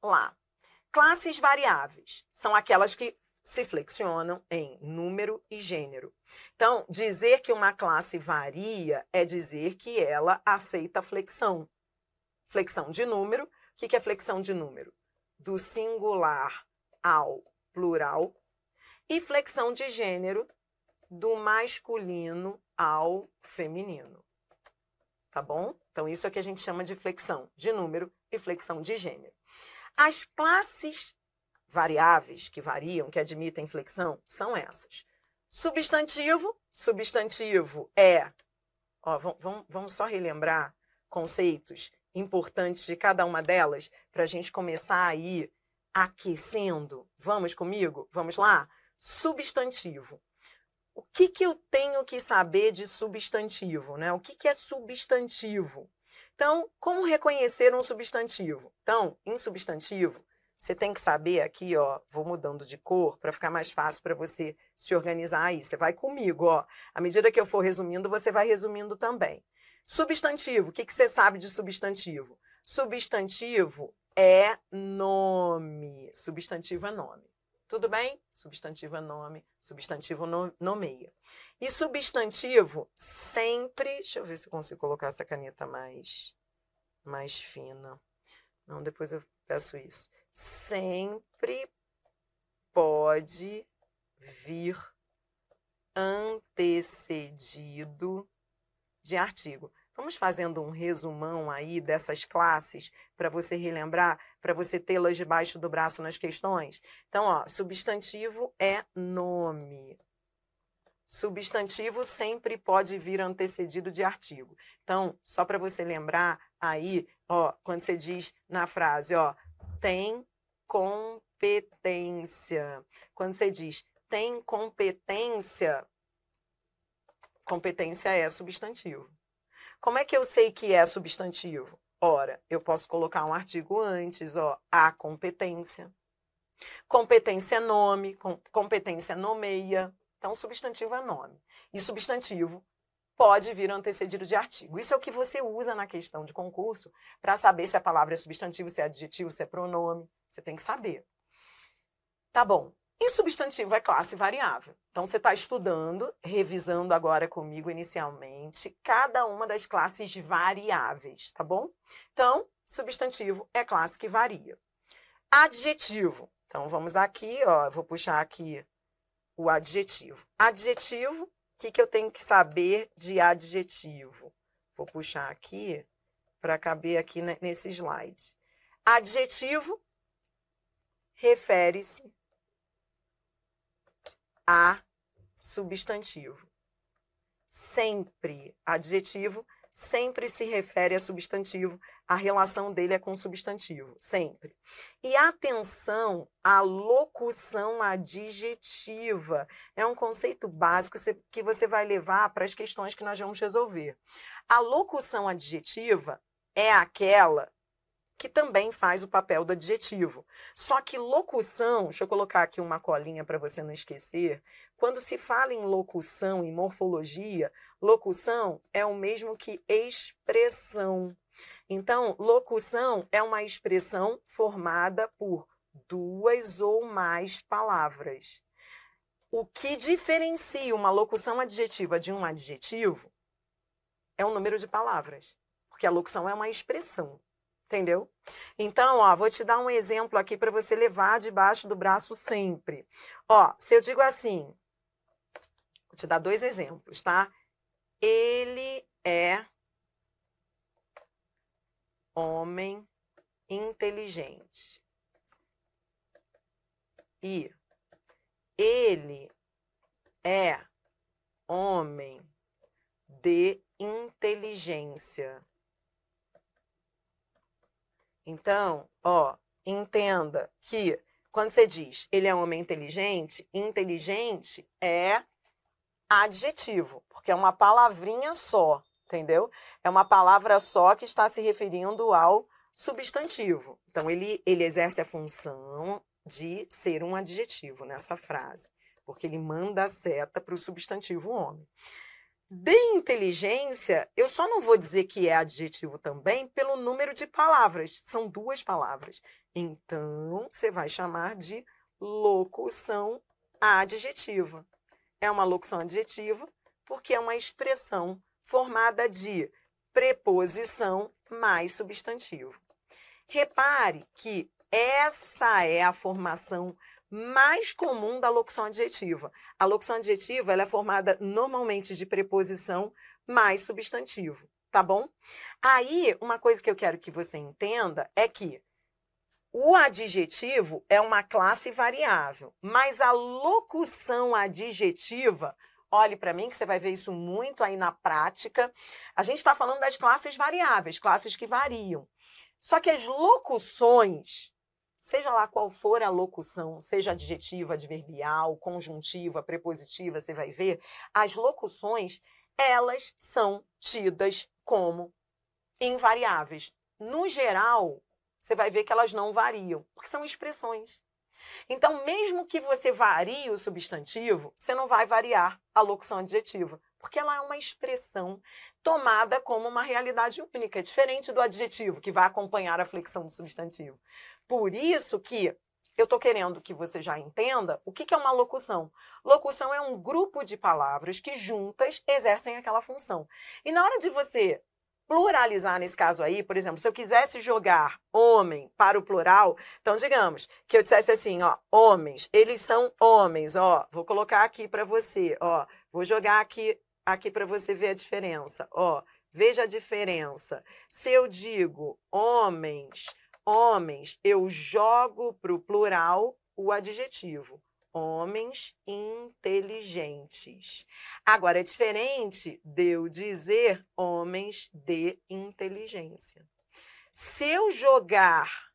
vamos lá. Classes variáveis são aquelas que se flexionam em número e gênero. Então, dizer que uma classe varia é dizer que ela aceita flexão. Flexão de número. O que é flexão de número? Do singular ao plural. E flexão de gênero, do masculino ao feminino. Tá bom? Então, isso é o que a gente chama de flexão de número e flexão de gênero. As classes variáveis que variam, que admitem flexão, são essas. Substantivo, substantivo é. Ó, vamos, vamos só relembrar conceitos importantes de cada uma delas para a gente começar a ir aquecendo. Vamos comigo? Vamos lá? Substantivo. O que, que eu tenho que saber de substantivo? Né? O que, que é substantivo? Então, como reconhecer um substantivo? Então, em substantivo, você tem que saber aqui, ó, vou mudando de cor para ficar mais fácil para você se organizar aí. Você vai comigo, ó. À medida que eu for resumindo, você vai resumindo também. Substantivo, o que, que você sabe de substantivo? Substantivo é nome. Substantivo é nome. Tudo bem? Substantivo é nome, substantivo nomeia. E substantivo sempre. Deixa eu ver se eu consigo colocar essa caneta mais, mais fina. Não, depois eu peço isso sempre pode vir antecedido de artigo. Vamos fazendo um resumão aí dessas classes para você relembrar, para você tê-las debaixo do braço nas questões. Então, ó, substantivo é nome. Substantivo sempre pode vir antecedido de artigo. Então, só para você lembrar aí, ó, quando você diz na frase, ó, tem competência. Quando você diz tem competência, competência é substantivo. Como é que eu sei que é substantivo? Ora, eu posso colocar um artigo antes, ó, a competência. Competência é nome, competência nomeia. Então, substantivo é nome. E substantivo pode vir antecedido de artigo. Isso é o que você usa na questão de concurso para saber se a palavra é substantivo, se é adjetivo, se é pronome. Você tem que saber. Tá bom. E substantivo é classe variável. Então, você está estudando, revisando agora comigo inicialmente, cada uma das classes variáveis, tá bom? Então, substantivo é classe que varia. Adjetivo. Então, vamos aqui, ó, vou puxar aqui o adjetivo. Adjetivo, o que, que eu tenho que saber de adjetivo? Vou puxar aqui para caber aqui nesse slide. Adjetivo refere-se a substantivo. Sempre, adjetivo sempre se refere a substantivo, a relação dele é com substantivo, sempre. E atenção à locução adjetiva. É um conceito básico que você vai levar para as questões que nós vamos resolver. A locução adjetiva é aquela que também faz o papel do adjetivo. Só que locução, deixa eu colocar aqui uma colinha para você não esquecer. Quando se fala em locução, em morfologia, locução é o mesmo que expressão. Então, locução é uma expressão formada por duas ou mais palavras. O que diferencia uma locução adjetiva de um adjetivo é o número de palavras, porque a locução é uma expressão. Entendeu? Então, ó, vou te dar um exemplo aqui para você levar debaixo do braço sempre. Ó, se eu digo assim, vou te dar dois exemplos, tá? Ele é homem inteligente. E ele é homem de inteligência. Então, ó, entenda que quando você diz ele é um homem inteligente, inteligente é adjetivo, porque é uma palavrinha só, entendeu? É uma palavra só que está se referindo ao substantivo. Então, ele, ele exerce a função de ser um adjetivo nessa frase, porque ele manda a seta para o substantivo homem. De inteligência, eu só não vou dizer que é adjetivo também pelo número de palavras. São duas palavras. Então, você vai chamar de locução adjetiva. É uma locução adjetiva porque é uma expressão formada de preposição mais substantivo. Repare que essa é a formação mais comum da locução adjetiva. A locução adjetiva ela é formada normalmente de preposição mais substantivo, tá bom? Aí, uma coisa que eu quero que você entenda é que o adjetivo é uma classe variável, mas a locução adjetiva, olhe para mim que você vai ver isso muito aí na prática. A gente está falando das classes variáveis, classes que variam. Só que as locuções, seja lá qual for a locução, seja adjetiva, adverbial, conjuntiva, prepositiva, você vai ver, as locuções, elas são tidas como invariáveis. No geral, você vai ver que elas não variam, porque são expressões. Então, mesmo que você varie o substantivo, você não vai variar a locução adjetiva, porque ela é uma expressão tomada como uma realidade única, diferente do adjetivo, que vai acompanhar a flexão do substantivo. Por isso que eu estou querendo que você já entenda o que, que é uma locução. Locução é um grupo de palavras que juntas exercem aquela função. E na hora de você pluralizar nesse caso aí, por exemplo, se eu quisesse jogar homem para o plural, então digamos que eu dissesse assim, ó, homens, eles são homens, ó, vou colocar aqui para você, ó, vou jogar aqui aqui para você ver a diferença, ó, veja a diferença. Se eu digo homens, homens, eu jogo para o plural o adjetivo homens inteligentes. Agora, é diferente de eu dizer homens de inteligência. Se eu jogar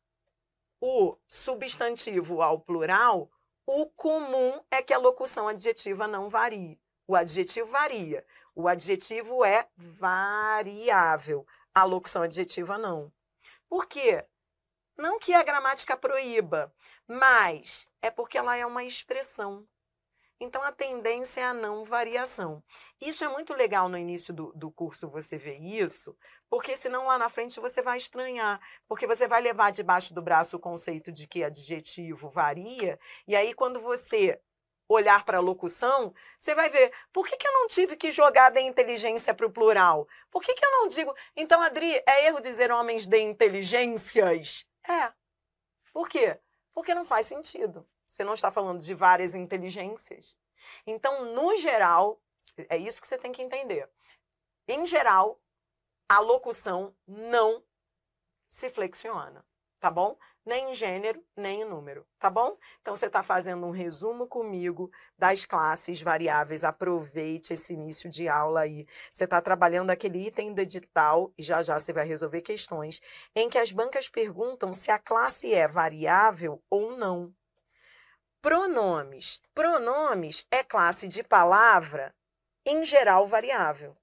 o substantivo ao plural, o comum é que a locução adjetiva não varie. O adjetivo varia. O adjetivo é variável. A locução adjetiva não. Por quê? Não que a gramática proíba, mas é porque ela é uma expressão. Então a tendência é a não variação. Isso é muito legal no início do, do curso você ver isso, porque senão lá na frente você vai estranhar, porque você vai levar debaixo do braço o conceito de que adjetivo varia, e aí quando você olhar para a locução, você vai ver, por que, que eu não tive que jogar de inteligência para o plural? Por que, que eu não digo. Então, Adri, é erro dizer homens de inteligências? É. Por quê? Porque não faz sentido. Você não está falando de várias inteligências. Então, no geral, é isso que você tem que entender. Em geral, a locução não se flexiona, tá bom? Nem em gênero, nem em número, tá bom? Então você está fazendo um resumo comigo das classes variáveis. Aproveite esse início de aula aí. Você está trabalhando aquele item do edital e já já você vai resolver questões em que as bancas perguntam se a classe é variável ou não. Pronomes. Pronomes é classe de palavra, em geral variável.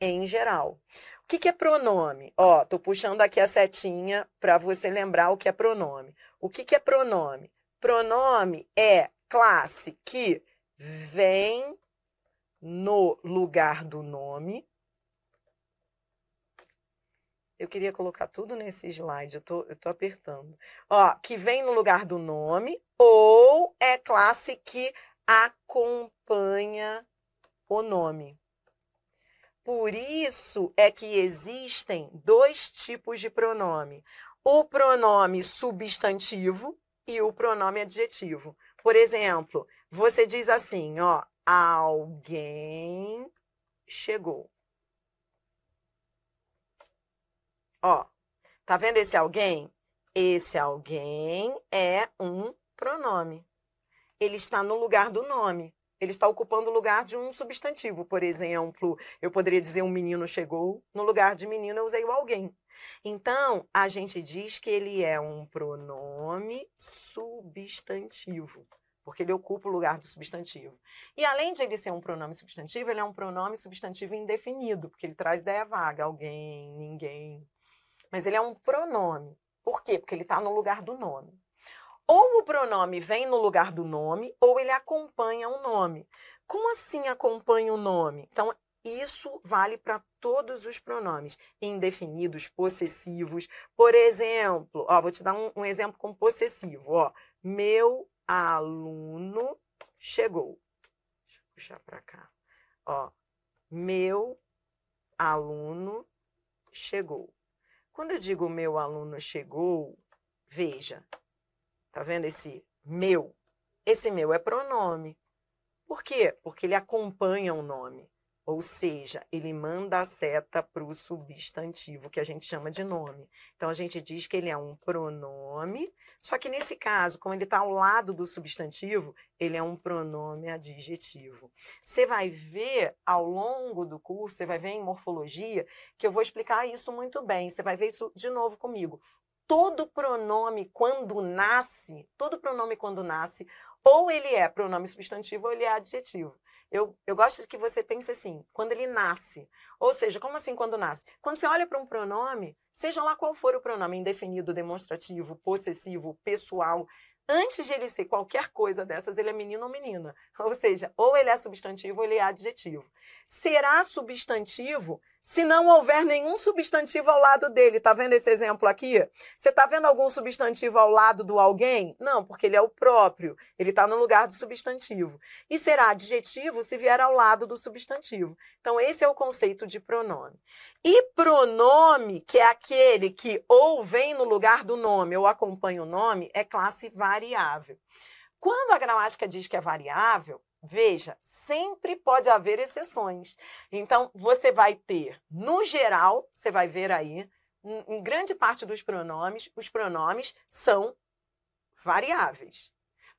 Em geral. O que, que é pronome? Ó, tô puxando aqui a setinha para você lembrar o que é pronome. O que, que é pronome? Pronome é classe que vem no lugar do nome. Eu queria colocar tudo nesse slide, eu tô, eu tô apertando. Ó, que vem no lugar do nome, ou é classe que acompanha o nome. Por isso é que existem dois tipos de pronome: o pronome substantivo e o pronome adjetivo. Por exemplo, você diz assim, ó, alguém chegou. Ó, tá vendo esse alguém? Esse alguém é um pronome. Ele está no lugar do nome ele está ocupando o lugar de um substantivo. Por exemplo, eu poderia dizer um menino chegou, no lugar de menino eu usei o alguém. Então, a gente diz que ele é um pronome substantivo, porque ele ocupa o lugar do substantivo. E além de ele ser um pronome substantivo, ele é um pronome substantivo indefinido, porque ele traz ideia vaga, alguém, ninguém. Mas ele é um pronome. Por quê? Porque ele está no lugar do nome. Ou o pronome vem no lugar do nome, ou ele acompanha o nome. Como assim acompanha o nome? Então, isso vale para todos os pronomes, indefinidos, possessivos. Por exemplo, ó, vou te dar um, um exemplo com possessivo. Ó, meu aluno chegou. Deixa eu puxar para cá. Ó, meu aluno chegou. Quando eu digo meu aluno chegou, veja, tá vendo esse meu? Esse meu é pronome. Por quê? Porque ele acompanha o nome. Ou seja, ele manda a seta para o substantivo, que a gente chama de nome. Então, a gente diz que ele é um pronome, só que nesse caso, como ele está ao lado do substantivo, ele é um pronome adjetivo. Você vai ver ao longo do curso, você vai ver em morfologia, que eu vou explicar isso muito bem. Você vai ver isso de novo comigo. Todo pronome, quando nasce, todo pronome, quando nasce, ou ele é pronome substantivo ou ele é adjetivo. Eu, eu gosto que você pense assim, quando ele nasce. Ou seja, como assim quando nasce? Quando você olha para um pronome, seja lá qual for o pronome, indefinido, demonstrativo, possessivo, pessoal, antes de ele ser qualquer coisa dessas, ele é menino ou menina. Ou seja, ou ele é substantivo ou ele é adjetivo. Será substantivo se não houver nenhum substantivo ao lado dele. Tá vendo esse exemplo aqui? Você tá vendo algum substantivo ao lado do alguém? Não, porque ele é o próprio. Ele está no lugar do substantivo. E será adjetivo se vier ao lado do substantivo. Então, esse é o conceito de pronome. E pronome, que é aquele que ou vem no lugar do nome ou acompanha o nome, é classe variável. Quando a gramática diz que é variável, Veja, sempre pode haver exceções. Então, você vai ter, no geral, você vai ver aí, em grande parte dos pronomes, os pronomes são variáveis.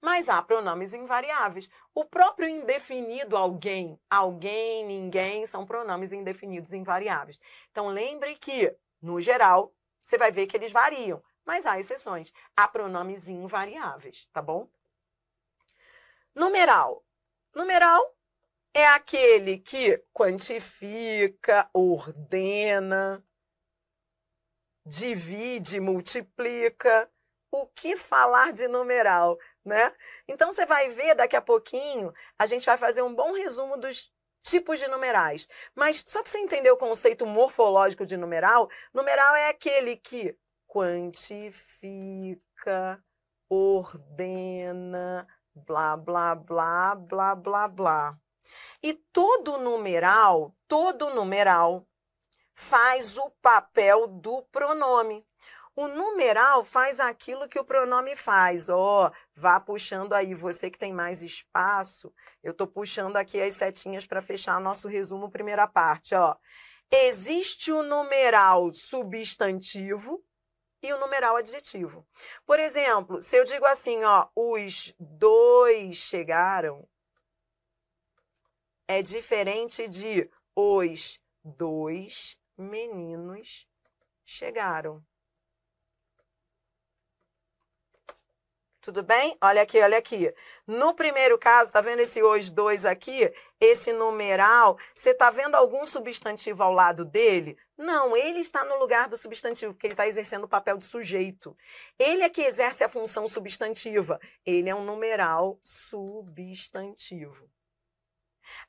Mas há pronomes invariáveis. O próprio indefinido alguém, alguém, ninguém, são pronomes indefinidos invariáveis. Então, lembre que, no geral, você vai ver que eles variam, mas há exceções. Há pronomes invariáveis, tá bom? Numeral. Numeral é aquele que quantifica, ordena, divide, multiplica. O que falar de numeral, né? Então você vai ver daqui a pouquinho, a gente vai fazer um bom resumo dos tipos de numerais. Mas só para você entender o conceito morfológico de numeral, numeral é aquele que quantifica, ordena, blá, blá, blá, blá, blá, blá. E todo numeral, todo numeral faz o papel do pronome. O numeral faz aquilo que o pronome faz. Ó, oh, vá puxando aí, você que tem mais espaço. Eu estou puxando aqui as setinhas para fechar nosso resumo, primeira parte. Ó, existe o numeral substantivo, e o numeral adjetivo. Por exemplo, se eu digo assim, ó, os dois chegaram, é diferente de os dois meninos chegaram. Tudo bem? Olha aqui, olha aqui. No primeiro caso, tá vendo esse os dois aqui? Esse numeral, você tá vendo algum substantivo ao lado dele? Não, ele está no lugar do substantivo, porque ele está exercendo o papel de sujeito. Ele é que exerce a função substantiva. Ele é um numeral substantivo.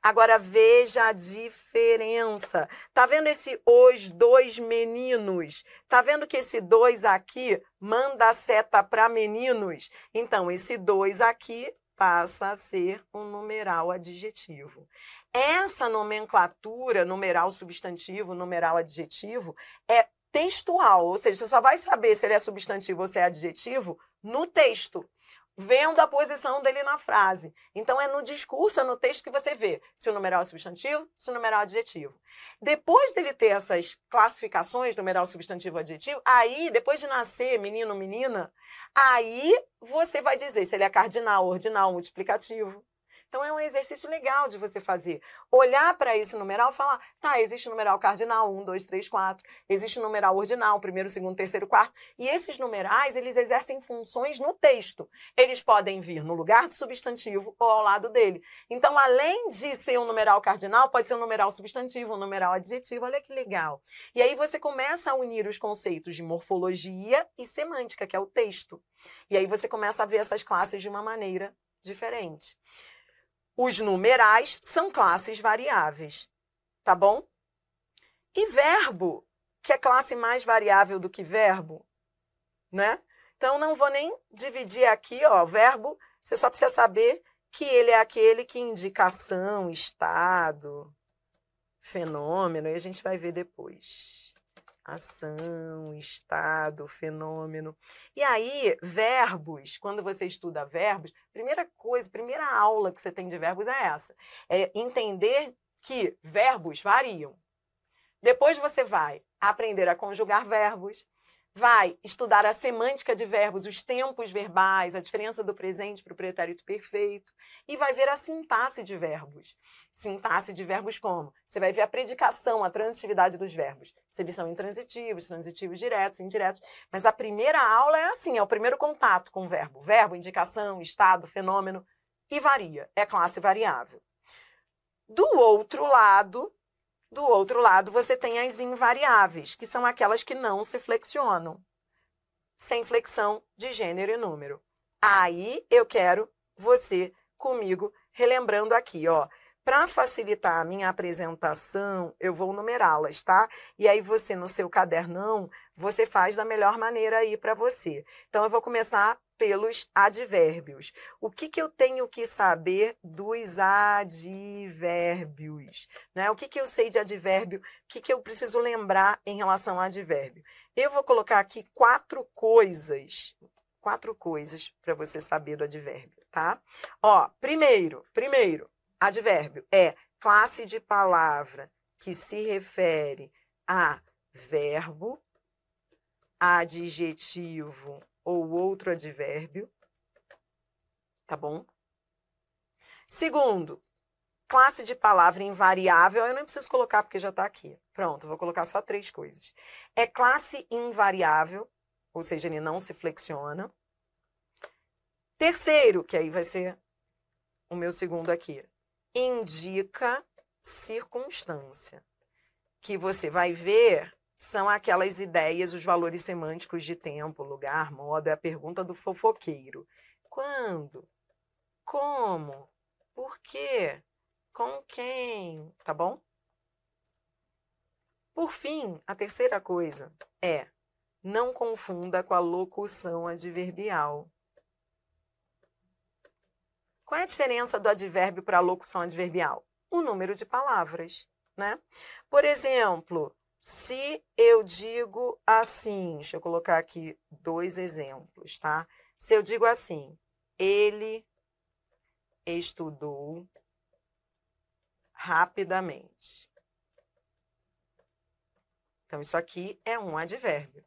Agora veja a diferença. Tá vendo esse os dois meninos? Tá vendo que esse dois aqui manda a seta para meninos? Então, esse dois aqui passa a ser um numeral adjetivo. Essa nomenclatura, numeral substantivo, numeral adjetivo, é textual, ou seja, você só vai saber se ele é substantivo ou se é adjetivo no texto vendo a posição dele na frase. Então, é no discurso, é no texto que você vê se o numeral é substantivo, se o numeral é adjetivo. Depois dele ter essas classificações, numeral, substantivo, adjetivo, aí, depois de nascer menino, menina, aí você vai dizer se ele é cardinal, ordinal, multiplicativo. Então, é um exercício legal de você fazer. Olhar para esse numeral e falar: tá, existe o numeral cardinal, 1, 2, 3, 4. Existe o numeral ordinal, primeiro, segundo, terceiro, quarto. E esses numerais, eles exercem funções no texto. Eles podem vir no lugar do substantivo ou ao lado dele. Então, além de ser um numeral cardinal, pode ser um numeral substantivo, um numeral adjetivo. Olha que legal. E aí você começa a unir os conceitos de morfologia e semântica, que é o texto. E aí você começa a ver essas classes de uma maneira diferente. Os numerais são classes variáveis. Tá bom? E verbo, que é classe mais variável do que verbo, né? Então, não vou nem dividir aqui, ó, verbo, você só precisa saber que ele é aquele que indicação, estado, fenômeno, e a gente vai ver depois. Ação, estado, fenômeno. E aí, verbos, quando você estuda verbos, primeira coisa, primeira aula que você tem de verbos é essa. É entender que verbos variam. Depois você vai aprender a conjugar verbos, vai estudar a semântica de verbos, os tempos verbais, a diferença do presente para o pretérito perfeito, e vai ver a sintaxe de verbos. Sintaxe de verbos como? Você vai ver a predicação, a transitividade dos verbos. Se eles são intransitivos, transitivos diretos, indiretos. Mas a primeira aula é assim, é o primeiro contato com o verbo. Verbo, indicação, estado, fenômeno, e varia. É classe variável. Do outro lado, do outro lado, você tem as invariáveis, que são aquelas que não se flexionam, sem flexão de gênero e número. Aí eu quero você comigo relembrando aqui, ó. Para facilitar a minha apresentação, eu vou numerá-las, tá? E aí você no seu cadernão, você faz da melhor maneira aí para você. Então eu vou começar pelos advérbios. O que, que eu tenho que saber dos advérbios? Né? O que, que eu sei de advérbio? O que, que eu preciso lembrar em relação a advérbio? Eu vou colocar aqui quatro coisas, quatro coisas para você saber do advérbio, tá? Ó, primeiro, primeiro, advérbio é classe de palavra que se refere a verbo, adjetivo ou outro advérbio, tá bom? Segundo, classe de palavra invariável, eu não preciso colocar porque já está aqui. Pronto, vou colocar só três coisas. É classe invariável, ou seja, ele não se flexiona. Terceiro, que aí vai ser o meu segundo aqui, indica circunstância, que você vai ver são aquelas ideias, os valores semânticos de tempo, lugar, modo, é a pergunta do fofoqueiro. Quando? Como? Por quê? Com quem? Tá bom? Por fim, a terceira coisa é não confunda com a locução adverbial. Qual é a diferença do advérbio para a locução adverbial? O número de palavras, né? Por exemplo, se eu digo assim, deixa eu colocar aqui dois exemplos, tá? Se eu digo assim, ele estudou rapidamente. Então, isso aqui é um advérbio.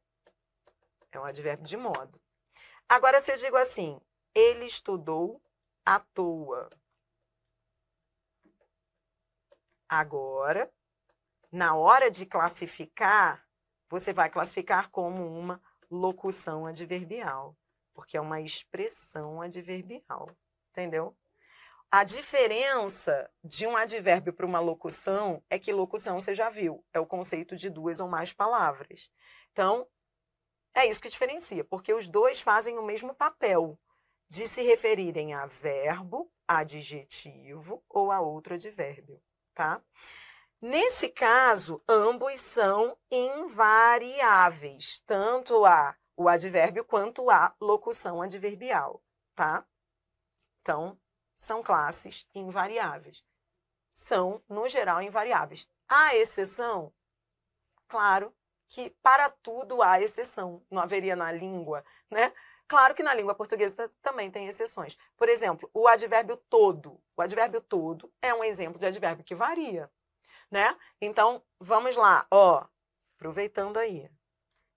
É um advérbio de modo. Agora, se eu digo assim, ele estudou à toa. Agora, na hora de classificar, você vai classificar como uma locução adverbial, porque é uma expressão adverbial, entendeu? A diferença de um advérbio para uma locução é que locução você já viu, é o conceito de duas ou mais palavras. Então, é isso que diferencia, porque os dois fazem o mesmo papel de se referirem a verbo, adjetivo ou a outro advérbio, tá? Nesse caso, ambos são invariáveis, tanto a o advérbio quanto a locução adverbial, tá? Então, são classes invariáveis. São, no geral, invariáveis. Há exceção? Claro que para tudo há exceção. Não haveria na língua, né? Claro que na língua portuguesa também tem exceções. Por exemplo, o advérbio todo. O advérbio todo é um exemplo de advérbio que varia né? Então, vamos lá, ó, aproveitando aí.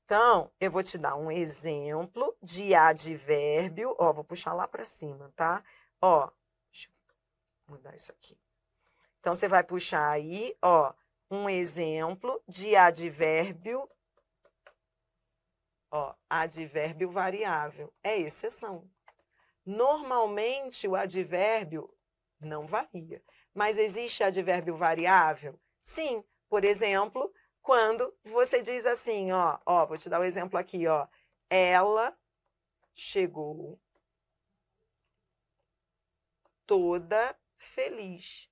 Então, eu vou te dar um exemplo de advérbio, ó, vou puxar lá para cima, tá? Ó, deixa eu mudar isso aqui. Então, você vai puxar aí, ó, um exemplo de advérbio, ó, advérbio variável, é exceção. Normalmente, o advérbio não varia. Mas existe advérbio variável? Sim. Por exemplo, quando você diz assim, ó, ó, vou te dar o um exemplo aqui, ó. Ela chegou toda feliz.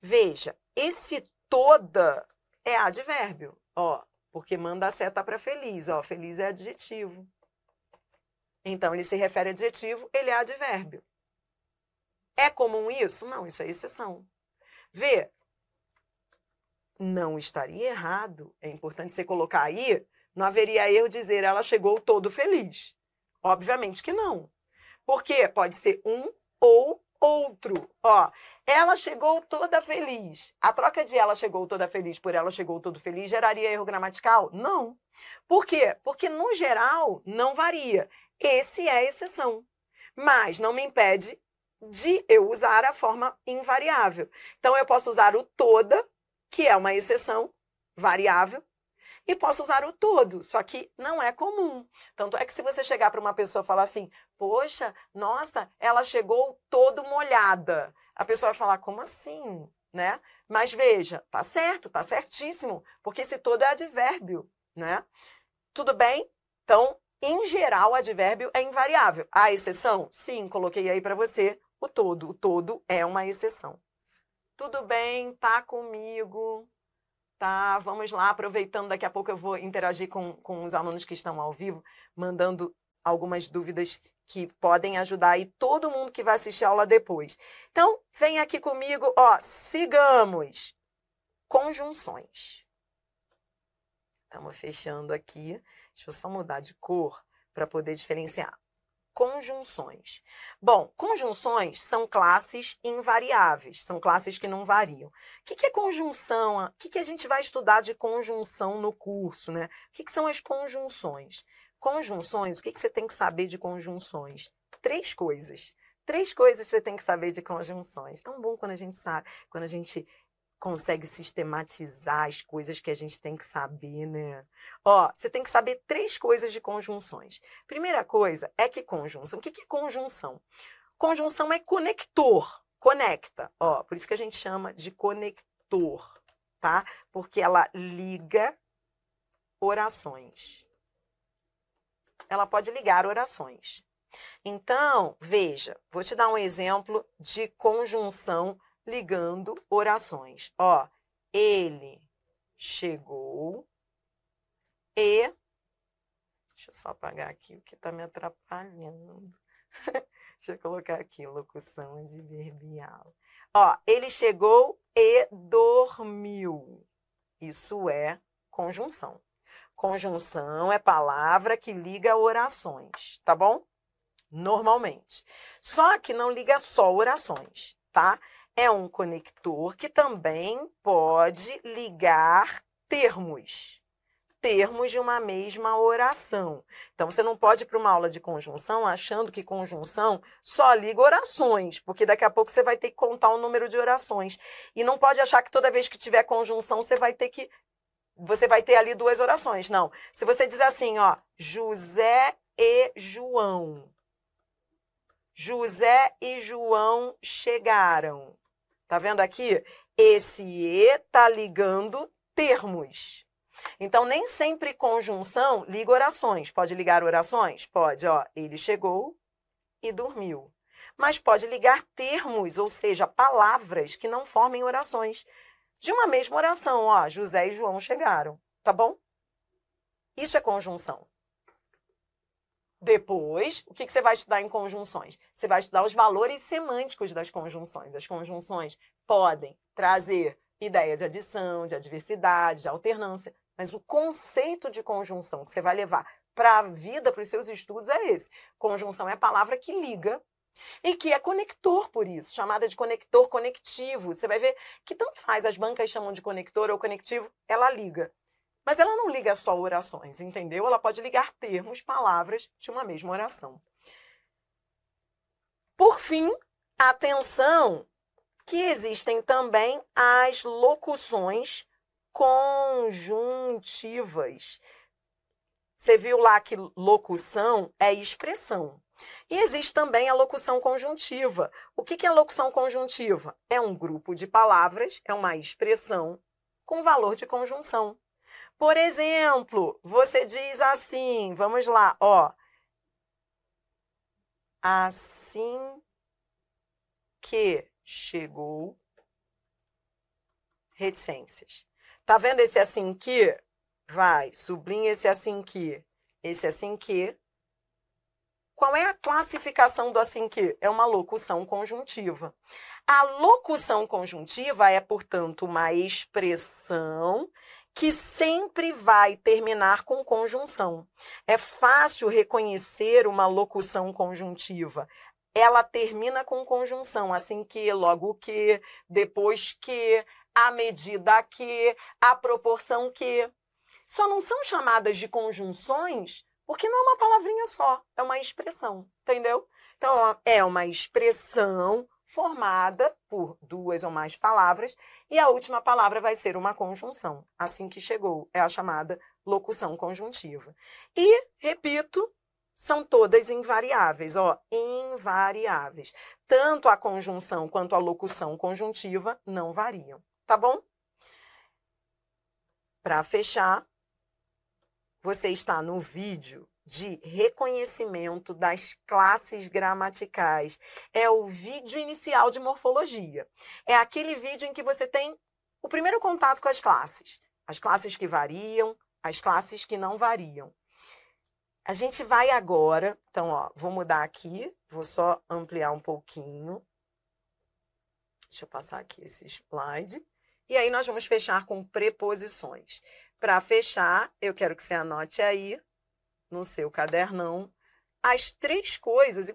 Veja, esse toda é advérbio, ó, porque manda a seta para feliz, ó, feliz é adjetivo. Então, ele se refere a adjetivo, ele é advérbio. É comum isso? Não, isso é exceção. Vê, não estaria errado, é importante você colocar aí, não haveria erro dizer ela chegou todo feliz. Obviamente que não. Porque pode ser um ou outro. Ó, ela chegou toda feliz. A troca de ela chegou toda feliz por ela chegou todo feliz geraria erro gramatical? Não. Por quê? Porque no geral não varia. Esse é a exceção. Mas não me impede de eu usar a forma invariável. Então eu posso usar o toda, que é uma exceção variável, e posso usar o todo, só que não é comum. Tanto é que se você chegar para uma pessoa e falar assim, poxa, nossa, ela chegou todo molhada, a pessoa vai falar, como assim? Né? Mas veja, tá certo, tá certíssimo, porque esse todo é advérbio, né? Tudo bem? Então, em geral, o advérbio é invariável. Há exceção? Sim, coloquei aí para você o todo. O todo é uma exceção. Tudo bem, tá comigo. Tá, vamos lá, aproveitando, daqui a pouco eu vou interagir com, com os alunos que estão ao vivo, mandando algumas dúvidas que podem ajudar aí todo mundo que vai assistir a aula depois. Então, vem aqui comigo, ó, sigamos. Conjunções. Estamos fechando aqui. Deixa eu só mudar de cor para poder diferenciar conjunções. Bom, conjunções são classes invariáveis, são classes que não variam. O que é conjunção? O que a gente vai estudar de conjunção no curso? Né? O que são as conjunções? Conjunções, o que você tem que saber de conjunções? Três coisas. Três coisas você tem que saber de conjunções. Tão bom quando a gente sabe, quando a gente consegue sistematizar as coisas que a gente tem que saber, né? Ó, você tem que saber três coisas de conjunções. Primeira coisa é que conjunção. O que é conjunção? Conjunção é conector, conecta. Ó, por isso que a gente chama de conector, tá? Porque ela liga orações. Ela pode ligar orações. Então, veja, vou te dar um exemplo de conjunção ligando orações. Ó, ele chegou e. Deixa eu só apagar aqui o que está me atrapalhando. Deixa eu colocar aqui locução adverbial. Ó, ele chegou e dormiu. Isso é conjunção. Conjunção é palavra que liga orações, tá bom? Normalmente. Só que não liga só orações, tá? É um conector que também pode ligar termos. Termos de uma mesma oração. Então, você não pode ir para uma aula de conjunção achando que conjunção só liga orações, porque daqui a pouco você vai ter que contar o um número de orações. E não pode achar que toda vez que tiver conjunção você vai ter que. Você vai ter ali duas orações. Não. Se você diz assim, ó, José e João. José e João chegaram. Tá vendo aqui? Esse e tá ligando termos. Então, nem sempre conjunção liga orações. Pode ligar orações? Pode, ó. Ele chegou e dormiu. Mas pode ligar termos, ou seja, palavras que não formem orações. De uma mesma oração, ó. José e João chegaram. Tá bom? Isso é conjunção. Depois, o que, que você vai estudar em conjunções? Você vai estudar os valores semânticos das conjunções. As conjunções podem trazer ideia de adição, de adversidade, de alternância, mas o conceito de conjunção que você vai levar para a vida, para os seus estudos, é esse. Conjunção é a palavra que liga e que é conector por isso, chamada de conector conectivo. Você vai ver que tanto faz, as bancas chamam de conector ou conectivo, ela liga. Mas ela não liga só orações, entendeu? Ela pode ligar termos, palavras de uma mesma oração. Por fim, atenção que existem também as locuções conjuntivas. Você viu lá que locução é expressão. E existe também a locução conjuntiva. O que é locução conjuntiva? É um grupo de palavras, é uma expressão com valor de conjunção. Por exemplo, você diz assim, vamos lá, ó. Assim que chegou, reticências. Tá vendo esse assim que? Vai, sublinha esse assim que. Esse assim que. Qual é a classificação do assim que? É uma locução conjuntiva. A locução conjuntiva é, portanto, uma expressão que sempre vai terminar com conjunção. É fácil reconhecer uma locução conjuntiva. Ela termina com conjunção, assim que, logo que, depois que, à medida que, a proporção que. Só não são chamadas de conjunções porque não é uma palavrinha só, é uma expressão, entendeu? Então, é uma expressão formada por duas ou mais palavras, e a última palavra vai ser uma conjunção. Assim que chegou, é a chamada locução conjuntiva. E, repito, são todas invariáveis, ó, invariáveis. Tanto a conjunção quanto a locução conjuntiva não variam, tá bom? Para fechar, você está no vídeo de reconhecimento das classes gramaticais. É o vídeo inicial de morfologia. É aquele vídeo em que você tem o primeiro contato com as classes. As classes que variam, as classes que não variam. A gente vai agora, então, ó, vou mudar aqui, vou só ampliar um pouquinho. Deixa eu passar aqui esse slide. E aí nós vamos fechar com preposições. Para fechar, eu quero que você anote aí no seu cadernão as três coisas,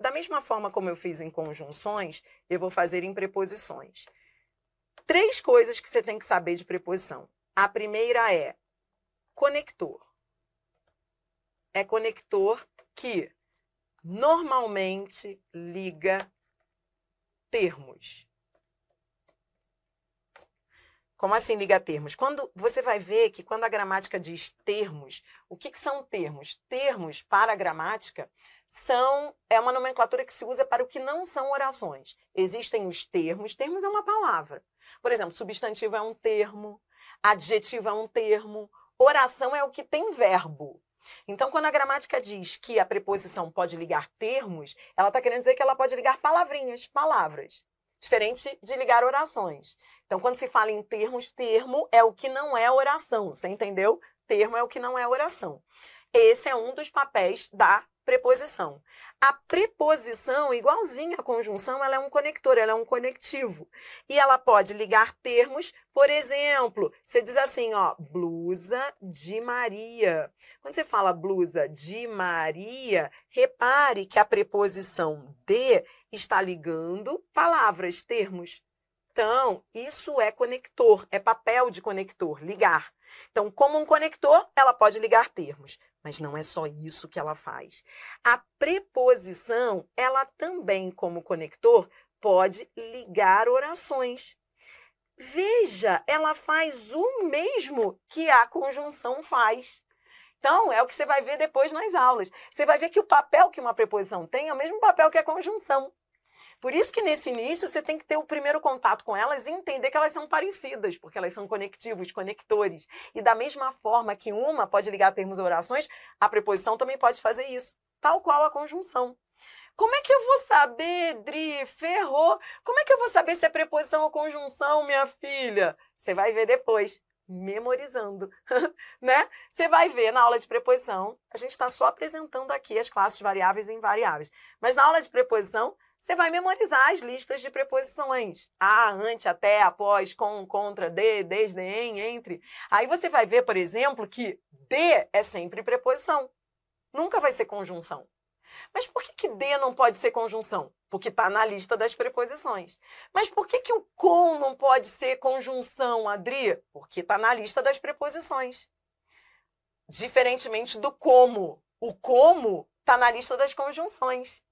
da mesma forma como eu fiz em conjunções, eu vou fazer em preposições. Três coisas que você tem que saber de preposição. A primeira é conector. É conector que normalmente liga termos. Como assim liga termos? Quando você vai ver que quando a gramática diz termos, o que, que são termos? Termos para a gramática são é uma nomenclatura que se usa para o que não são orações. Existem os termos, termos é uma palavra. Por exemplo, substantivo é um termo, adjetivo é um termo, oração é o que tem verbo. Então, quando a gramática diz que a preposição pode ligar termos, ela está querendo dizer que ela pode ligar palavrinhas, palavras. Diferente de ligar orações. Então, quando se fala em termos, termo é o que não é oração. Você entendeu? Termo é o que não é oração. Esse é um dos papéis da preposição. A preposição, igualzinha à conjunção, ela é um conector, ela é um conectivo. E ela pode ligar termos, por exemplo, você diz assim, ó, blusa de Maria. Quando você fala blusa de Maria, repare que a preposição de está ligando palavras, termos. Então, isso é conector, é papel de conector, ligar. Então, como um conector, ela pode ligar termos, mas não é só isso que ela faz. A preposição, ela também, como conector, pode ligar orações. Veja, ela faz o mesmo que a conjunção faz. Então, é o que você vai ver depois nas aulas. Você vai ver que o papel que uma preposição tem é o mesmo papel que a conjunção. Por isso que nesse início você tem que ter o primeiro contato com elas e entender que elas são parecidas, porque elas são conectivos, conectores. E da mesma forma que uma pode ligar termos ou orações, a preposição também pode fazer isso, tal qual a conjunção. Como é que eu vou saber, Dri? Ferrou. Como é que eu vou saber se é preposição ou conjunção, minha filha? Você vai ver depois, memorizando, né? Você vai ver na aula de preposição, a gente está só apresentando aqui as classes variáveis e invariáveis. Mas na aula de preposição, você vai memorizar as listas de preposições. A, ante, até, após, com, contra, de, desde, em, entre. Aí você vai ver, por exemplo, que de é sempre preposição. Nunca vai ser conjunção. Mas por que, que de não pode ser conjunção? Porque está na lista das preposições. Mas por que, que o com não pode ser conjunção, Adri? Porque está na lista das preposições. Diferentemente do como. O como está na lista das conjunções.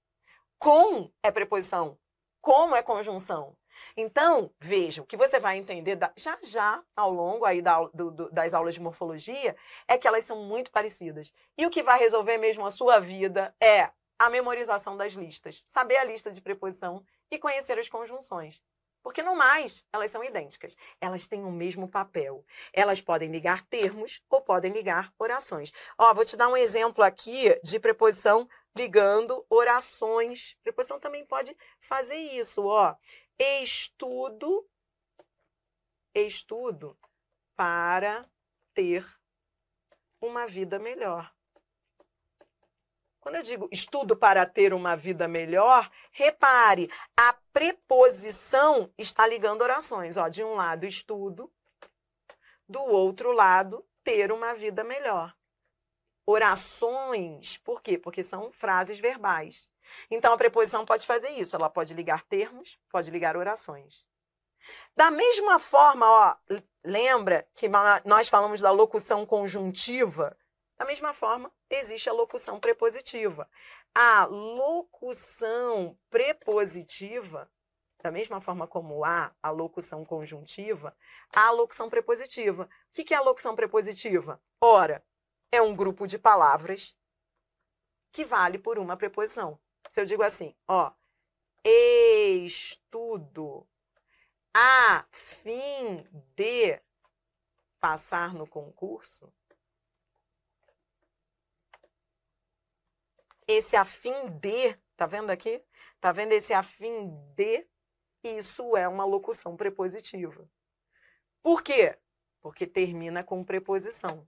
Com é preposição, como é conjunção. Então, veja, o que você vai entender da, já já ao longo aí da, do, do, das aulas de morfologia é que elas são muito parecidas. E o que vai resolver mesmo a sua vida é a memorização das listas, saber a lista de preposição e conhecer as conjunções. Porque no mais, elas são idênticas. Elas têm o mesmo papel. Elas podem ligar termos ou podem ligar orações. Ó, vou te dar um exemplo aqui de preposição ligando orações. Preposição também pode fazer isso, ó. Estudo estudo para ter uma vida melhor. Quando eu digo estudo para ter uma vida melhor, repare, a preposição está ligando orações. Ó, de um lado, estudo, do outro lado, ter uma vida melhor. Orações, por quê? Porque são frases verbais. Então, a preposição pode fazer isso. Ela pode ligar termos, pode ligar orações. Da mesma forma, ó, lembra que nós falamos da locução conjuntiva? Da mesma forma, existe a locução prepositiva. A locução prepositiva, da mesma forma como há a locução conjuntiva, há a locução prepositiva. O que é a locução prepositiva? Ora, é um grupo de palavras que vale por uma preposição. Se eu digo assim, ó, estudo a fim de passar no concurso, esse a fim de, tá vendo aqui? Tá vendo esse a fim de? Isso é uma locução prepositiva. Por quê? Porque termina com preposição.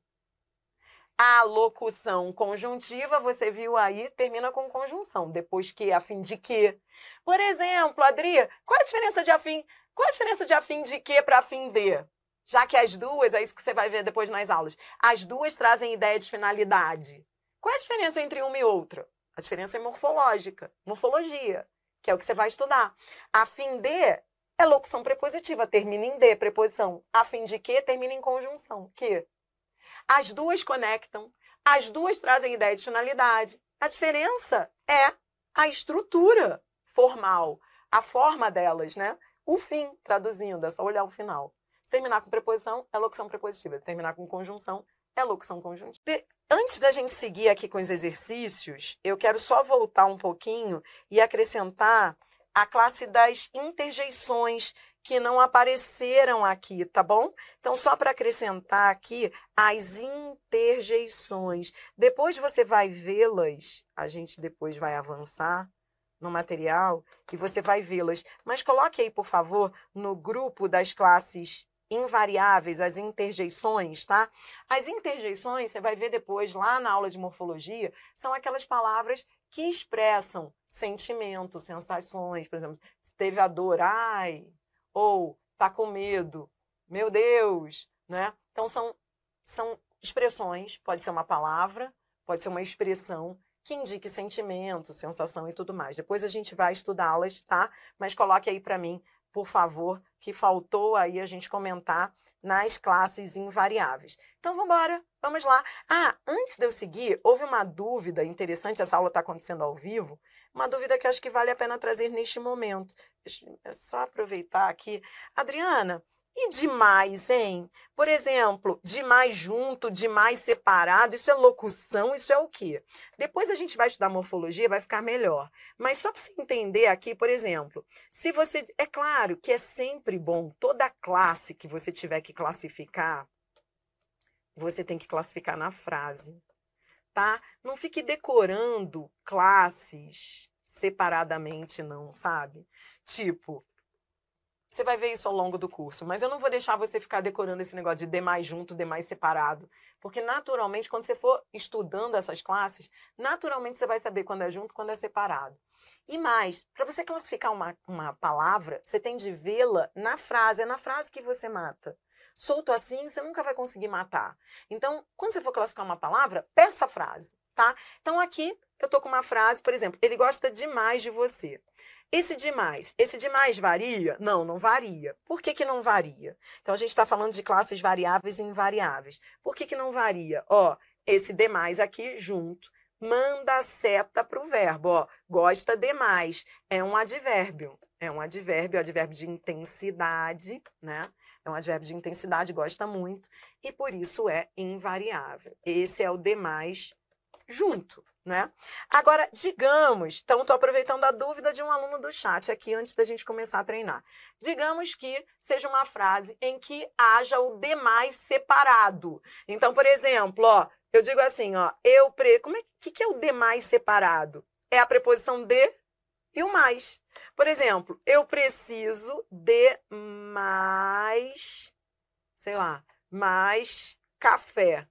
A locução conjuntiva, você viu aí, termina com conjunção. Depois que, a fim de que. Por exemplo, Adri, qual a diferença de afim? Qual a diferença de afim de que para afim de? Já que as duas, é isso que você vai ver depois nas aulas, as duas trazem ideia de finalidade. Qual é a diferença entre uma e outra? A diferença é morfológica, morfologia, que é o que você vai estudar. A fim de é locução prepositiva, termina em de, preposição. A fim de que termina em conjunção, que. As duas conectam, as duas trazem ideia de finalidade. A diferença é a estrutura formal, a forma delas, né? O fim, traduzindo, é só olhar o final. Terminar com preposição, é locução prepositiva. Terminar com conjunção, é locução conjuntiva. Antes da gente seguir aqui com os exercícios, eu quero só voltar um pouquinho e acrescentar a classe das interjeições que não apareceram aqui, tá bom? Então, só para acrescentar aqui as interjeições. Depois você vai vê-las, a gente depois vai avançar no material e você vai vê-las. Mas coloque aí, por favor, no grupo das classes invariáveis, as interjeições, tá? As interjeições, você vai ver depois lá na aula de morfologia, são aquelas palavras que expressam sentimento, sensações, por exemplo, teve a dor, ai, ou tá com medo, meu Deus, né? Então são são expressões, pode ser uma palavra, pode ser uma expressão que indique sentimento, sensação e tudo mais. Depois a gente vai estudá-las, tá? Mas coloque aí para mim por favor, que faltou aí a gente comentar nas classes invariáveis. Então, vamos embora, vamos lá. Ah, antes de eu seguir, houve uma dúvida interessante, essa aula está acontecendo ao vivo, uma dúvida que acho que vale a pena trazer neste momento. Eu só aproveitar aqui. Adriana, e demais, hein? Por exemplo, demais junto, demais separado, isso é locução, isso é o quê? Depois a gente vai estudar morfologia, vai ficar melhor. Mas só para você entender aqui, por exemplo, se você. É claro que é sempre bom, toda classe que você tiver que classificar, você tem que classificar na frase, tá? Não fique decorando classes separadamente, não, sabe? Tipo, você vai ver isso ao longo do curso, mas eu não vou deixar você ficar decorando esse negócio de D mais junto, D mais separado, porque naturalmente, quando você for estudando essas classes, naturalmente você vai saber quando é junto, quando é separado. E mais, para você classificar uma, uma palavra, você tem de vê-la na frase, é na frase que você mata. Solto assim, você nunca vai conseguir matar. Então, quando você for classificar uma palavra, peça a frase, tá? Então, aqui eu tô com uma frase, por exemplo, ele gosta demais de você. Esse demais, esse demais varia? Não, não varia. Por que, que não varia? Então, a gente está falando de classes variáveis e invariáveis. Por que, que não varia? Ó, esse demais aqui junto manda a seta para o verbo. Ó, gosta demais. É um advérbio. É um advérbio, advérbio de intensidade, né? É um advérbio de intensidade, gosta muito. E por isso é invariável. Esse é o demais junto né? Agora, digamos, então estou aproveitando a dúvida de um aluno do chat aqui antes da gente começar a treinar. Digamos que seja uma frase em que haja o demais separado. Então, por exemplo, ó, eu digo assim, ó, eu pre... como é que, que é o demais separado? É a preposição de e o mais. Por exemplo, eu preciso de mais sei lá, mais café.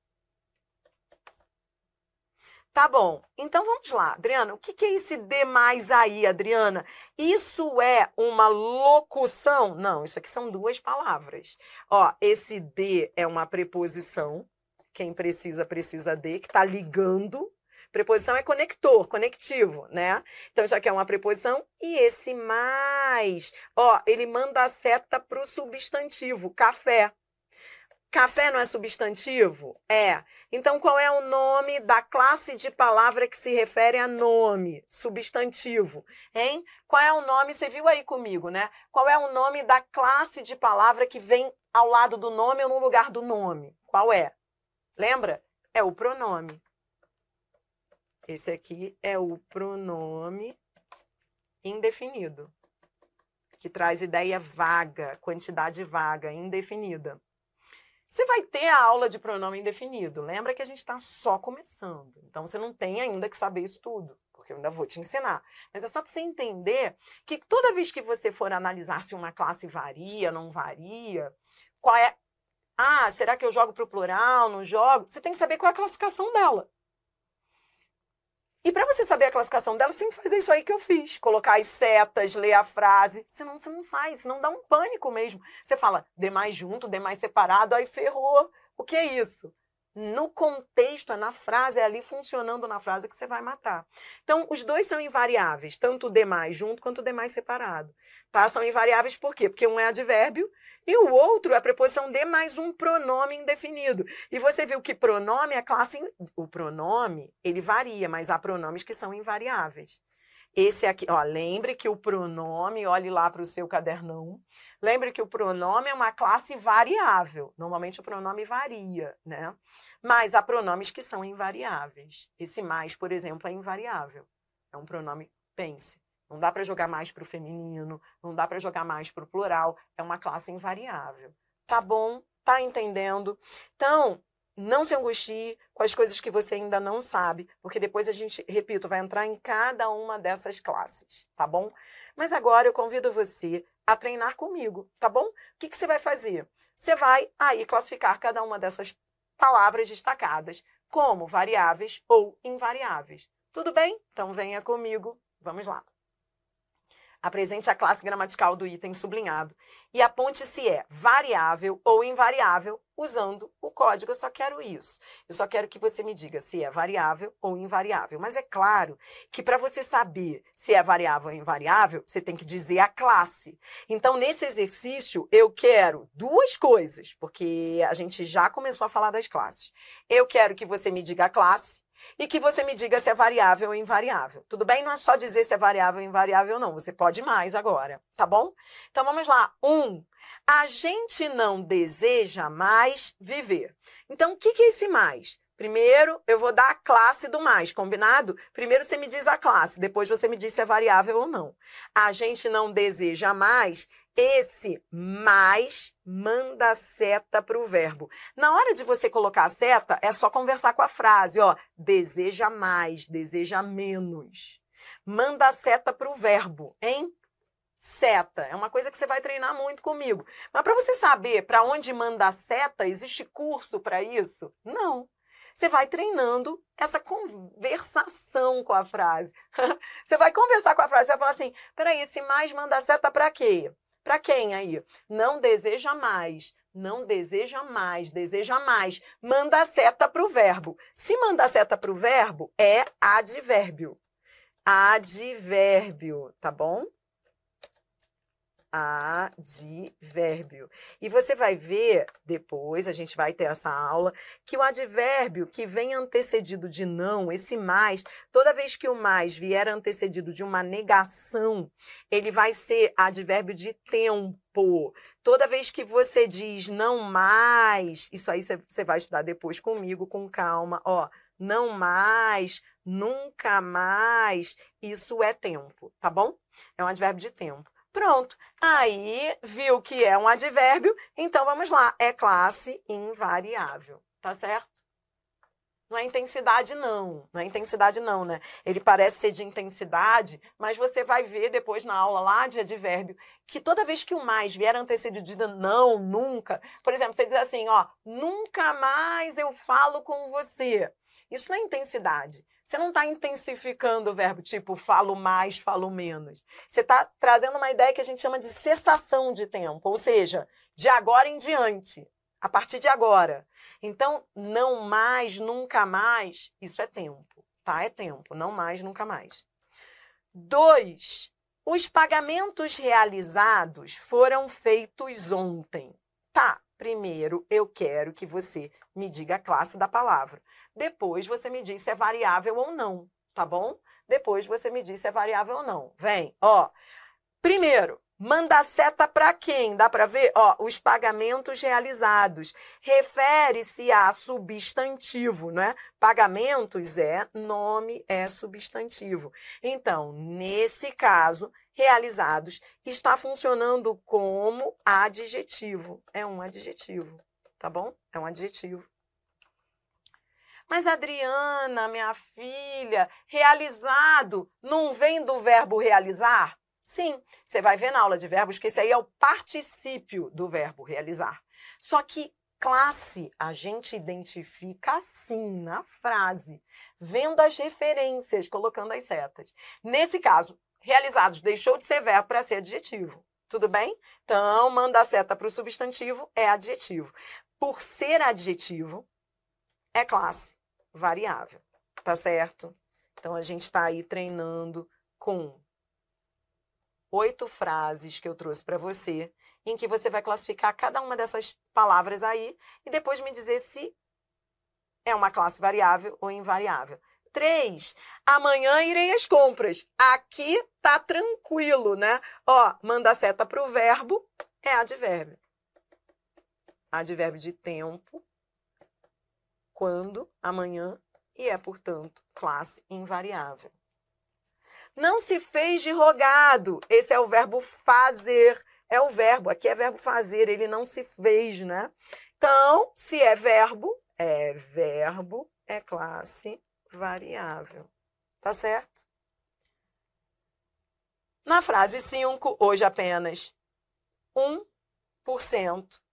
Tá bom. Então vamos lá, Adriana. O que, que é esse demais aí, Adriana? Isso é uma locução? Não, isso aqui são duas palavras. Ó, esse de é uma preposição. Quem precisa, precisa de, que está ligando. Preposição é conector, conectivo, né? Então, isso aqui é uma preposição. E esse mais, ó, ele manda a seta para o substantivo, café. Café não é substantivo? É. Então, qual é o nome da classe de palavra que se refere a nome? Substantivo. Hein? Qual é o nome? Você viu aí comigo, né? Qual é o nome da classe de palavra que vem ao lado do nome ou no lugar do nome? Qual é? Lembra? É o pronome. Esse aqui é o pronome indefinido, que traz ideia vaga, quantidade vaga, indefinida. Você vai ter a aula de pronome indefinido. Lembra que a gente está só começando. Então, você não tem ainda que saber isso tudo, porque eu ainda vou te ensinar. Mas é só para você entender que toda vez que você for analisar se uma classe varia, não varia, qual é. Ah, será que eu jogo para o plural, não jogo? Você tem que saber qual é a classificação dela. E para você saber a classificação dela, que fazer isso aí que eu fiz. Colocar as setas, ler a frase. Senão você não sai, senão dá um pânico mesmo. Você fala, dê mais junto, dê mais separado, aí ferrou. O que é isso? No contexto, é na frase, é ali funcionando na frase que você vai matar. Então, os dois são invariáveis, tanto o demais junto quanto o demais separado. Tá? São invariáveis por quê? Porque um é advérbio e o outro é a preposição de mais um pronome indefinido. E você viu que pronome é classe. O pronome, ele varia, mas há pronomes que são invariáveis. Esse aqui, ó, lembre que o pronome, olhe lá para o seu cadernão. Lembre que o pronome é uma classe variável. Normalmente o pronome varia, né? Mas há pronomes que são invariáveis. Esse mais, por exemplo, é invariável. É um pronome pense. Não dá para jogar mais para o feminino, não dá para jogar mais para o plural, é uma classe invariável. Tá bom? Tá entendendo? Então, não se angustie com as coisas que você ainda não sabe, porque depois a gente, repito, vai entrar em cada uma dessas classes, tá bom? Mas agora eu convido você a treinar comigo, tá bom? O que, que você vai fazer? Você vai aí classificar cada uma dessas palavras destacadas como variáveis ou invariáveis. Tudo bem? Então venha comigo, vamos lá. Apresente a classe gramatical do item sublinhado e aponte se é variável ou invariável usando o código. Eu só quero isso. Eu só quero que você me diga se é variável ou invariável. Mas é claro que para você saber se é variável ou invariável, você tem que dizer a classe. Então, nesse exercício, eu quero duas coisas, porque a gente já começou a falar das classes. Eu quero que você me diga a classe e que você me diga se é variável ou invariável. Tudo bem? Não é só dizer se é variável ou invariável, não. Você pode mais agora, tá bom? Então vamos lá. Um, a gente não deseja mais viver. Então, o que, que é esse mais? Primeiro, eu vou dar a classe do mais, combinado? Primeiro você me diz a classe, depois você me diz se é variável ou não. A gente não deseja mais esse mais manda seta para o verbo. Na hora de você colocar a seta, é só conversar com a frase, ó, deseja mais, deseja menos. Manda seta para o verbo, hein? Seta é uma coisa que você vai treinar muito comigo. Mas para você saber para onde manda seta, existe curso para isso? Não. Você vai treinando essa conversação com a frase. você vai conversar com a frase, você vai falar assim: peraí, esse mais manda seta para quê? Para quem aí? Não deseja mais. Não deseja mais, deseja mais. Manda a seta para o verbo. Se manda a seta para o verbo, é advérbio. Advérbio, tá bom? Advérbio. E você vai ver depois, a gente vai ter essa aula, que o advérbio que vem antecedido de não, esse mais, toda vez que o mais vier antecedido de uma negação, ele vai ser advérbio de tempo. Toda vez que você diz não mais, isso aí você vai estudar depois comigo, com calma, ó, não mais, nunca mais, isso é tempo, tá bom? É um advérbio de tempo. Pronto. Aí, viu que é um advérbio, então vamos lá. É classe invariável. Tá certo? Não é intensidade, não. Não é intensidade, não, né? Ele parece ser de intensidade, mas você vai ver depois na aula lá de advérbio que toda vez que o mais vier antecedido de não, nunca. Por exemplo, você diz assim, ó, nunca mais eu falo com você. Isso não é intensidade. Você não está intensificando o verbo tipo falo mais, falo menos. Você está trazendo uma ideia que a gente chama de cessação de tempo, ou seja, de agora em diante, a partir de agora. Então, não mais, nunca mais, isso é tempo, tá? É tempo, não mais, nunca mais. Dois, os pagamentos realizados foram feitos ontem. Tá, primeiro eu quero que você me diga a classe da palavra. Depois você me diz se é variável ou não, tá bom? Depois você me diz se é variável ou não. Vem, ó. Primeiro, manda seta para quem? Dá para ver? Ó, os pagamentos realizados. Refere-se a substantivo, né? Pagamentos é nome, é substantivo. Então, nesse caso, realizados está funcionando como adjetivo. É um adjetivo, tá bom? É um adjetivo. Mas Adriana, minha filha, realizado não vem do verbo realizar? Sim, você vai ver na aula de verbos que esse aí é o particípio do verbo realizar. Só que classe a gente identifica assim na frase, vendo as referências, colocando as setas. Nesse caso, realizados deixou de ser verbo para ser adjetivo. Tudo bem? Então, manda a seta para o substantivo é adjetivo. Por ser adjetivo, é classe variável, tá certo? Então, a gente está aí treinando com oito frases que eu trouxe para você, em que você vai classificar cada uma dessas palavras aí e depois me dizer se é uma classe variável ou invariável. Três, amanhã irei às compras. Aqui tá tranquilo, né? Ó, manda seta para o verbo, é advérbio. Advérbio de tempo, quando, amanhã, e é, portanto, classe invariável. Não se fez de rogado. Esse é o verbo fazer. É o verbo, aqui é verbo fazer, ele não se fez, né? Então, se é verbo, é verbo, é classe variável. Tá certo? Na frase 5, hoje apenas 1%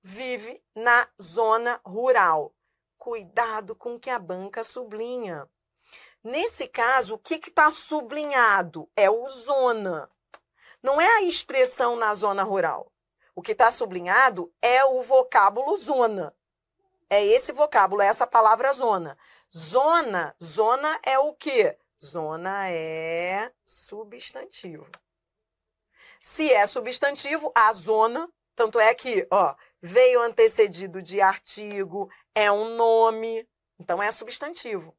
vive na zona rural cuidado com o que a banca sublinha. Nesse caso, o que está sublinhado? É o zona. Não é a expressão na zona rural. O que está sublinhado é o vocábulo zona. É esse vocábulo, é essa palavra zona. Zona, zona é o quê? Zona é substantivo. Se é substantivo, a zona, tanto é que, ó, veio antecedido de artigo, é um nome, então é substantivo.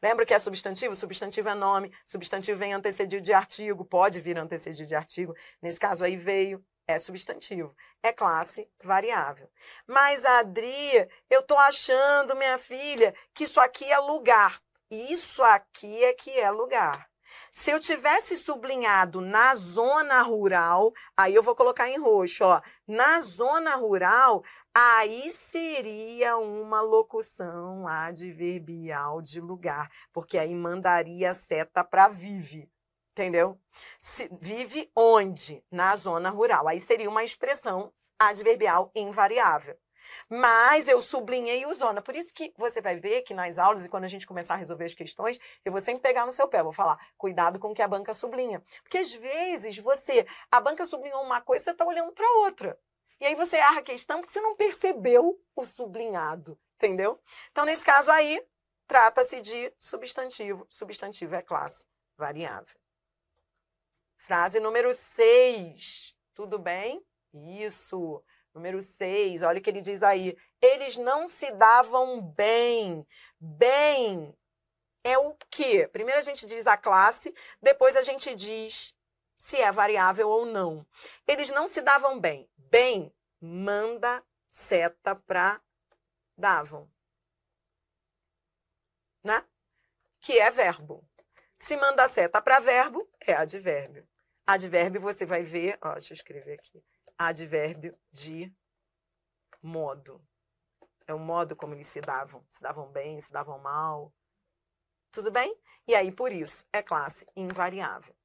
Lembra que é substantivo? Substantivo é nome, substantivo vem antecedido de artigo, pode vir antecedido de artigo. Nesse caso aí veio, é substantivo. É classe variável. Mas, Adri, eu tô achando, minha filha, que isso aqui é lugar. Isso aqui é que é lugar. Se eu tivesse sublinhado na zona rural, aí eu vou colocar em roxo, ó. Na zona rural, aí seria uma locução adverbial de lugar, porque aí mandaria a seta para vive. Entendeu? Se, vive onde? Na zona rural. Aí seria uma expressão adverbial invariável. Mas eu sublinhei o zona. Por isso que você vai ver que nas aulas, e quando a gente começar a resolver as questões, eu vou sempre pegar no seu pé, vou falar, cuidado com o que a banca sublinha. Porque às vezes você, a banca sublinhou uma coisa, você está olhando para outra. E aí você erra a questão porque você não percebeu o sublinhado, entendeu? Então, nesse caso aí, trata-se de substantivo. Substantivo é classe variável. Frase número 6. Tudo bem? Isso. Número 6, olha o que ele diz aí. Eles não se davam bem. Bem é o quê? Primeiro a gente diz a classe, depois a gente diz se é variável ou não. Eles não se davam bem. Bem manda seta para davam. Né? Que é verbo. Se manda seta para verbo, é advérbio. Advérbio você vai ver, ó, deixa eu escrever aqui advérbio de modo. É o modo como eles se davam. Se davam bem, se davam mal. Tudo bem? E aí, por isso, é classe invariável.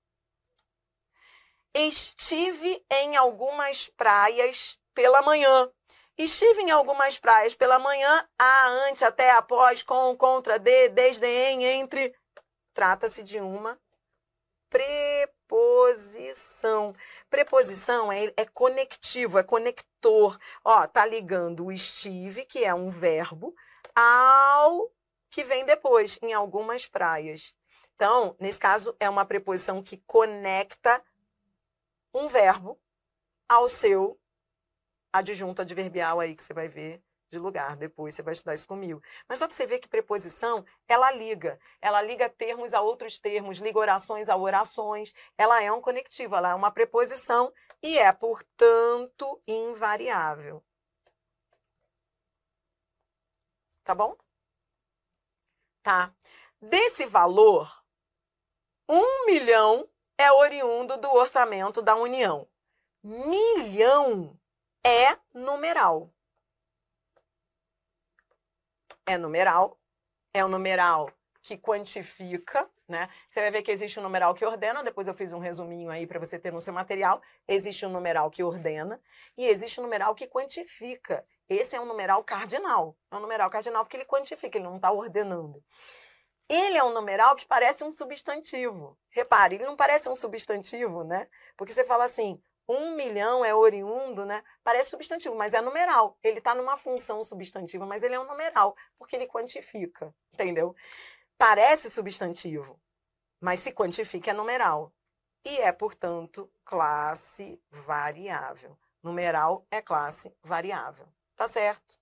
Estive em algumas praias pela manhã. Estive em algumas praias pela manhã, a, ante, até, após, com, contra, de, desde, em, entre. Trata-se de uma preposição. Preposição é, é conectivo, é conector. Ó, tá ligando o estive, que é um verbo, ao que vem depois, em algumas praias. Então, nesse caso, é uma preposição que conecta um verbo ao seu adjunto adverbial aí que você vai ver de lugar. Depois você vai estudar isso comigo. Mas só para você ver que preposição, ela liga. Ela liga termos a outros termos, liga orações a orações. Ela é um conectivo, ela é uma preposição e é, portanto, invariável. Tá bom? Tá. Desse valor, um milhão é oriundo do orçamento da União. Milhão é numeral. É numeral, é um numeral que quantifica, né? Você vai ver que existe um numeral que ordena, depois eu fiz um resuminho aí para você ter no seu material. Existe um numeral que ordena e existe um numeral que quantifica. Esse é um numeral cardinal. É um numeral cardinal porque ele quantifica, ele não está ordenando. Ele é um numeral que parece um substantivo. Repare, ele não parece um substantivo, né? Porque você fala assim, um milhão é oriundo, né? Parece substantivo, mas é numeral. Ele está numa função substantiva, mas ele é um numeral, porque ele quantifica, entendeu? Parece substantivo, mas se quantifica é numeral. E é, portanto, classe variável. Numeral é classe variável. Tá certo?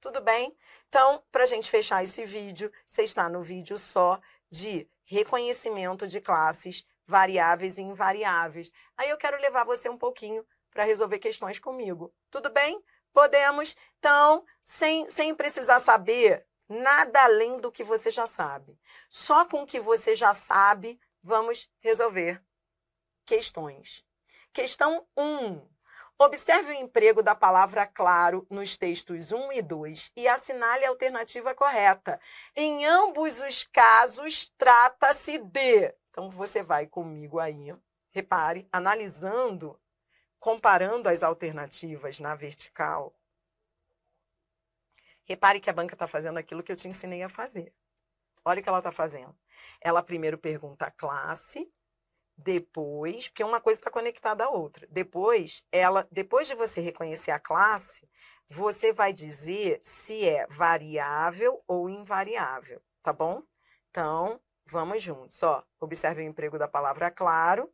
Tudo bem? Então, para a gente fechar esse vídeo, você está no vídeo só de reconhecimento de classes variáveis e invariáveis. Aí eu quero levar você um pouquinho para resolver questões comigo. Tudo bem? Podemos? Então, sem, sem precisar saber nada além do que você já sabe. Só com o que você já sabe, vamos resolver questões. Questão 1. Observe o emprego da palavra claro nos textos 1 e 2 e assinale a alternativa correta. Em ambos os casos, trata-se de. Então, você vai comigo aí, repare, analisando, comparando as alternativas na vertical. Repare que a banca está fazendo aquilo que eu te ensinei a fazer. Olha o que ela está fazendo. Ela primeiro pergunta a classe, depois, porque uma coisa está conectada à outra. Depois, ela, depois de você reconhecer a classe, você vai dizer se é variável ou invariável, tá bom? Então, vamos juntos. Ó, observe o emprego da palavra claro.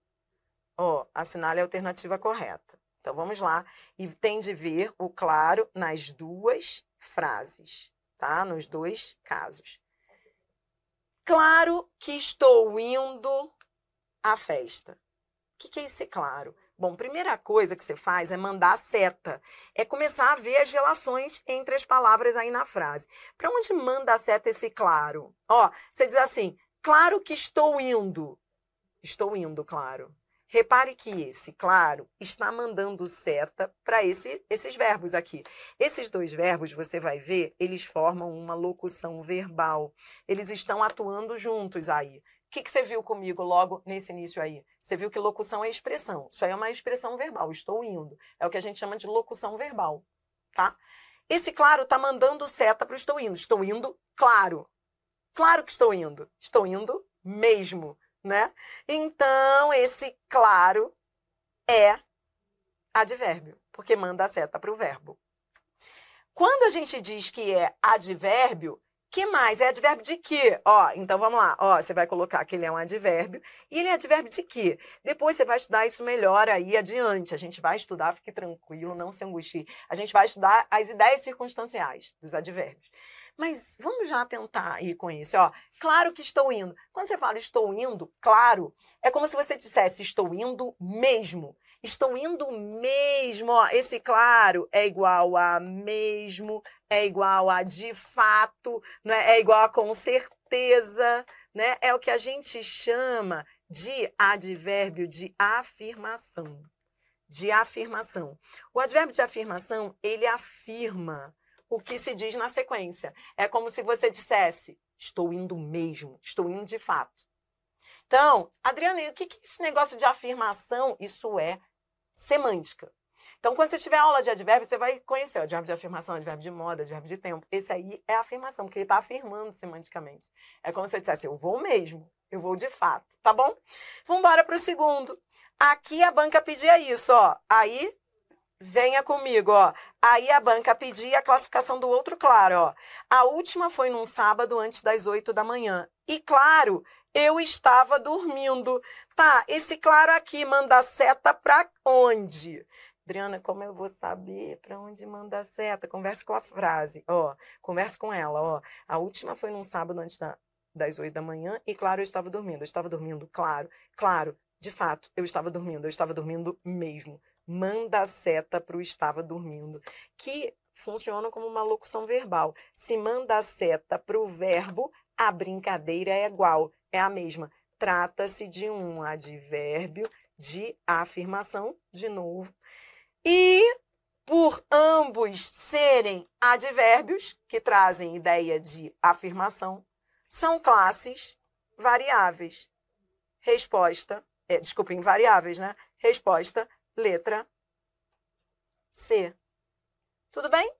Ó, assinale a alternativa correta. Então, vamos lá. E tem de ver o claro nas duas frases, tá? Nos dois casos. Claro que estou indo a festa. O que, que é esse claro? Bom, primeira coisa que você faz é mandar a seta. É começar a ver as relações entre as palavras aí na frase. Para onde manda a seta esse claro? Ó, você diz assim: claro que estou indo. Estou indo, claro. Repare que esse claro está mandando seta para esse, esses verbos aqui. Esses dois verbos, você vai ver, eles formam uma locução verbal. Eles estão atuando juntos aí que, que você viu comigo logo nesse início aí? Você viu que locução é expressão. Isso aí é uma expressão verbal. Estou indo. É o que a gente chama de locução verbal. Tá? Esse claro está mandando seta para o estou indo. Estou indo, claro. Claro que estou indo. Estou indo mesmo. Né? Então, esse claro é advérbio, porque manda a seta para o verbo. Quando a gente diz que é advérbio, que mais? É advérbio de quê? Ó, então vamos lá. Ó, você vai colocar que ele é um advérbio. E ele é advérbio de quê? Depois você vai estudar isso melhor aí adiante. A gente vai estudar, fique tranquilo, não se angustie. A gente vai estudar as ideias circunstanciais dos advérbios. Mas vamos já tentar ir com isso, ó. Claro que estou indo. Quando você fala estou indo, claro, é como se você dissesse estou indo mesmo. Estou indo mesmo, ó. Esse claro é igual a mesmo, é igual a de fato, né? é igual a com certeza, né? É o que a gente chama de advérbio de afirmação. De afirmação. O advérbio de afirmação, ele afirma o que se diz na sequência. É como se você dissesse: estou indo mesmo, estou indo de fato. Então, Adriana, o que, que esse negócio de afirmação? Isso é semântica. Então, quando você tiver aula de advérbio, você vai conhecer o advérbio de afirmação, advérbio de moda, advérbio de tempo. Esse aí é a afirmação, porque ele está afirmando semanticamente. É como se eu dissesse, eu vou mesmo, eu vou de fato, tá bom? Vamos embora para o segundo. Aqui a banca pedia isso, ó. Aí, venha comigo, ó. Aí a banca pedia a classificação do outro claro, ó. A última foi num sábado antes das 8 da manhã. E claro, eu estava dormindo. Tá, esse claro aqui manda seta para onde? Adriana, como eu vou saber para onde manda a seta? Converse com a frase, ó. Converse com ela, ó. A última foi num sábado antes da, das oito da manhã e, claro, eu estava dormindo. Eu estava dormindo, claro, claro. De fato, eu estava dormindo. Eu estava dormindo mesmo. Manda a seta para o estava dormindo, que funciona como uma locução verbal. Se manda a seta para o verbo, a brincadeira é igual, é a mesma. Trata-se de um advérbio de afirmação, de novo, e por ambos serem advérbios, que trazem ideia de afirmação, são classes variáveis. Resposta, é, desculpa, invariáveis, né? Resposta, letra C. Tudo bem?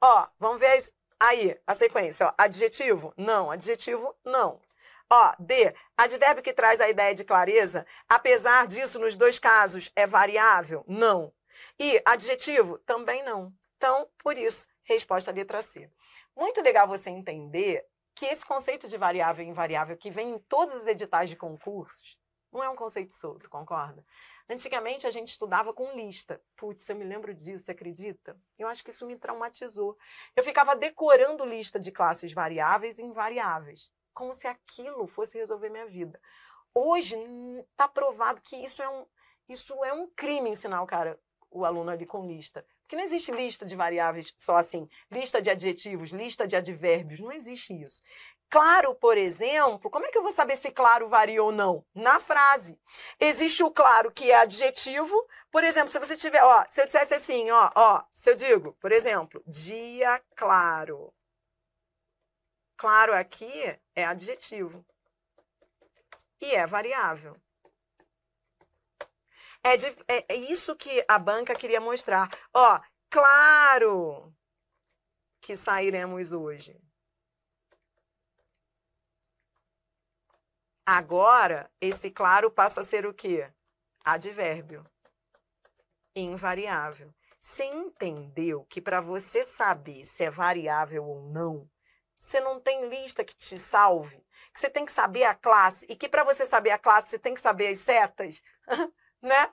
Ó, vamos ver aí a sequência. Ó, adjetivo? Não. Adjetivo? Não. Ó, D, advérbio que traz a ideia de clareza, apesar disso, nos dois casos, é variável? Não. E adjetivo? Também não. Então, por isso, resposta letra C. Muito legal você entender que esse conceito de variável e invariável que vem em todos os editais de concursos não é um conceito solto, concorda? Antigamente a gente estudava com lista. Putz, eu me lembro disso, você acredita? Eu acho que isso me traumatizou. Eu ficava decorando lista de classes variáveis e invariáveis, como se aquilo fosse resolver minha vida. Hoje está provado que isso é um, isso é um crime ensinar o cara o aluno ali com lista. Porque não existe lista de variáveis só assim, lista de adjetivos, lista de advérbios, não existe isso. Claro, por exemplo, como é que eu vou saber se claro varia ou não? Na frase. Existe o claro que é adjetivo. Por exemplo, se você tiver, ó, se eu dissesse assim, ó, ó, se eu digo, por exemplo, dia claro. Claro aqui é adjetivo. E é variável. É, de, é, é isso que a banca queria mostrar. Ó, claro que sairemos hoje. Agora, esse claro passa a ser o quê? Advérbio. Invariável. Você entendeu que para você saber se é variável ou não, você não tem lista que te salve? Que você tem que saber a classe e que para você saber a classe, você tem que saber as setas? né?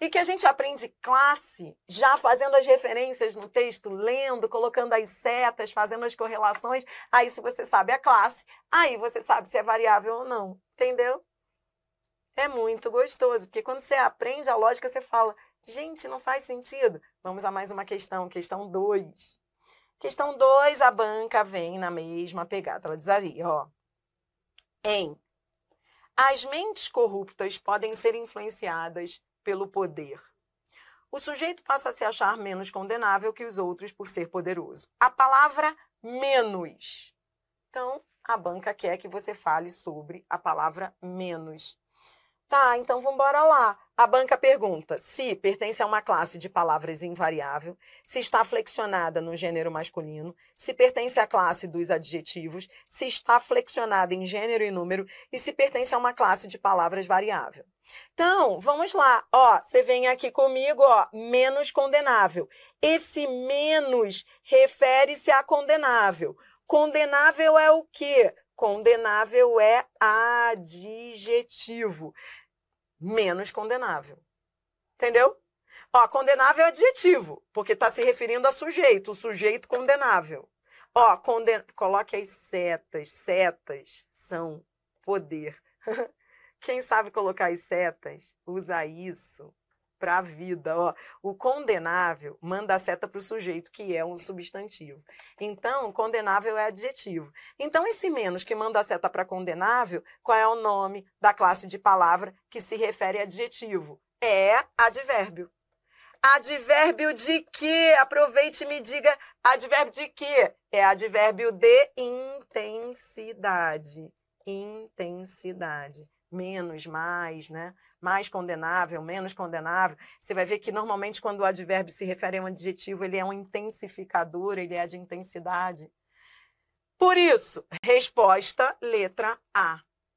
E que a gente aprende classe já fazendo as referências no texto, lendo, colocando as setas, fazendo as correlações. Aí, se você sabe a classe, aí você sabe se é variável ou não. Entendeu? É muito gostoso, porque quando você aprende a lógica, você fala: gente, não faz sentido. Vamos a mais uma questão, questão 2. Questão 2, a banca vem na mesma pegada. Ela diz aí, ó. Em as mentes corruptas podem ser influenciadas pelo poder. O sujeito passa a se achar menos condenável que os outros por ser poderoso. A palavra menos. Então, a banca quer que você fale sobre a palavra menos. Tá, então vamos lá. A banca pergunta se pertence a uma classe de palavras invariável, se está flexionada no gênero masculino, se pertence à classe dos adjetivos, se está flexionada em gênero e número e se pertence a uma classe de palavras variável. Então, vamos lá. Ó, você vem aqui comigo, ó, menos condenável. Esse menos refere-se a condenável. Condenável é o quê? Condenável é adjetivo. Menos condenável. Entendeu? Ó, condenável é adjetivo, porque está se referindo a sujeito, o sujeito condenável. Ó, conden... coloque as setas. Setas são poder. Quem sabe colocar as setas, usa isso para a vida. Ó. O condenável manda a seta para o sujeito, que é um substantivo. Então, condenável é adjetivo. Então, esse menos que manda a seta para condenável, qual é o nome da classe de palavra que se refere a adjetivo? É advérbio. Advérbio de quê? Aproveite e me diga advérbio de quê? É advérbio de intensidade. Intensidade. Menos, mais, né? Mais condenável, menos condenável. Você vai ver que normalmente quando o advérbio se refere a um adjetivo, ele é um intensificador, ele é de intensidade. Por isso, resposta letra A.